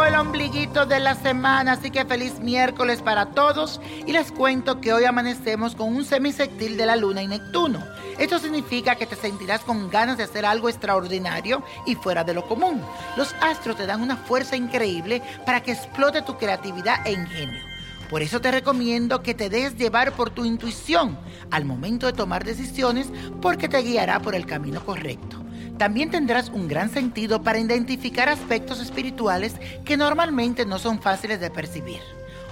El ombliguito de la semana, así que feliz miércoles para todos. Y les cuento que hoy amanecemos con un semisectil de la luna y Neptuno. Esto significa que te sentirás con ganas de hacer algo extraordinario y fuera de lo común. Los astros te dan una fuerza increíble para que explote tu creatividad e ingenio. Por eso te recomiendo que te dejes llevar por tu intuición al momento de tomar decisiones porque te guiará por el camino correcto. También tendrás un gran sentido para identificar aspectos espirituales que normalmente no son fáciles de percibir.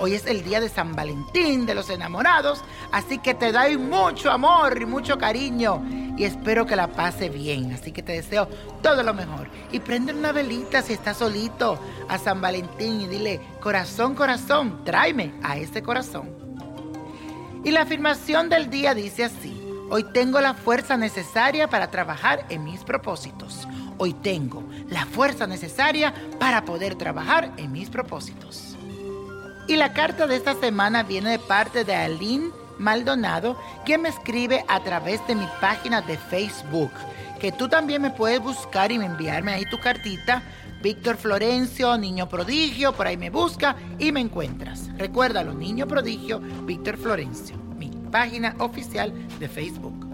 Hoy es el día de San Valentín, de los enamorados, así que te doy mucho amor y mucho cariño y espero que la pase bien, así que te deseo todo lo mejor. Y prende una velita si estás solito a San Valentín y dile, corazón, corazón, tráeme a ese corazón. Y la afirmación del día dice así, hoy tengo la fuerza necesaria para trabajar en mis propósitos. Hoy tengo la fuerza necesaria para poder trabajar en mis propósitos. Y la carta de esta semana viene de parte de Aline Maldonado, quien me escribe a través de mi página de Facebook, que tú también me puedes buscar y enviarme ahí tu cartita. Víctor Florencio, Niño Prodigio, por ahí me busca y me encuentras. Recuérdalo, Niño Prodigio, Víctor Florencio, página oficial de Facebook.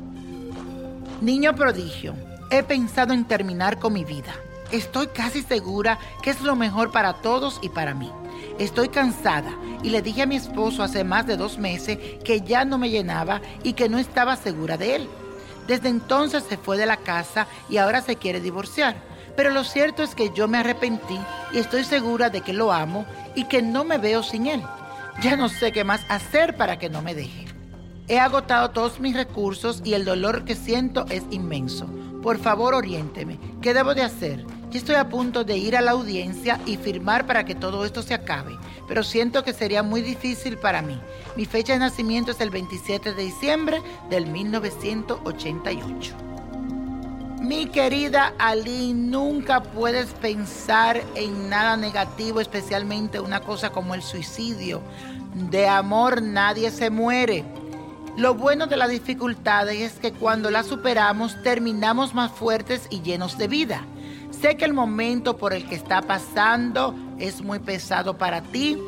Niño Prodigio, he pensado en terminar con mi vida. Estoy casi segura que es lo mejor para todos y para mí. Estoy cansada y le dije a mi esposo hace más de dos meses que ya no me llenaba y que no estaba segura de él. Desde entonces se fue de la casa y ahora se quiere divorciar. Pero lo cierto es que yo me arrepentí y estoy segura de que lo amo y que no me veo sin él. Ya no sé qué más hacer para que no me deje. He agotado todos mis recursos y el dolor que siento es inmenso. Por favor, oriénteme. ¿Qué debo de hacer? Yo estoy a punto de ir a la audiencia y firmar para que todo esto se acabe, pero siento que sería muy difícil para mí. Mi fecha de nacimiento es el 27 de diciembre del 1988. Mi querida Ali, nunca puedes pensar en nada negativo, especialmente una cosa como el suicidio. De amor nadie se muere. Lo bueno de las dificultades es que cuando las superamos terminamos más fuertes y llenos de vida. Sé que el momento por el que está pasando es muy pesado para ti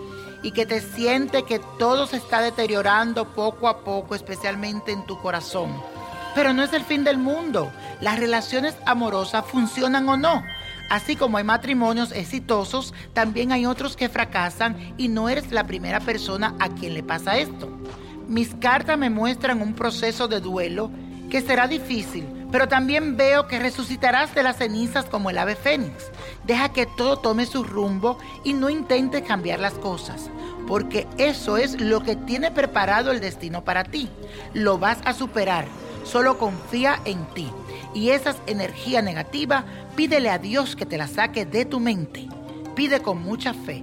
y que te siente que todo se está deteriorando poco a poco, especialmente en tu corazón. Pero no es el fin del mundo. Las relaciones amorosas funcionan o no. Así como hay matrimonios exitosos, también hay otros que fracasan y no eres la primera persona a quien le pasa esto. Mis cartas me muestran un proceso de duelo que será difícil, Pero también veo que resucitarás de las cenizas como el ave fénix. Deja que todo tome su rumbo y no intentes cambiar las cosas, porque eso es lo que tiene preparado el destino para ti. Lo vas a superar. Solo confía en ti. Y esa energía negativa, pídele a Dios que te la saque de tu mente. Pide con mucha fe,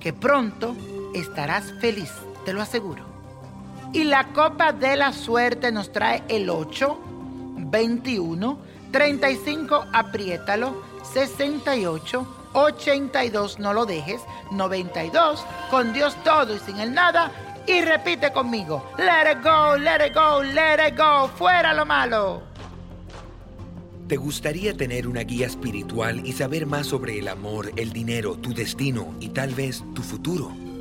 que pronto estarás feliz, te lo aseguro. Y la copa de la suerte nos trae el 8, 21, 35, apriétalo, 68, 82, no lo dejes, 92, con Dios todo y sin el nada. Y repite conmigo, let it go, let it go, let it go, fuera lo malo. ¿Te gustaría tener una guía espiritual y saber más sobre el amor, el dinero, tu destino y tal vez tu futuro?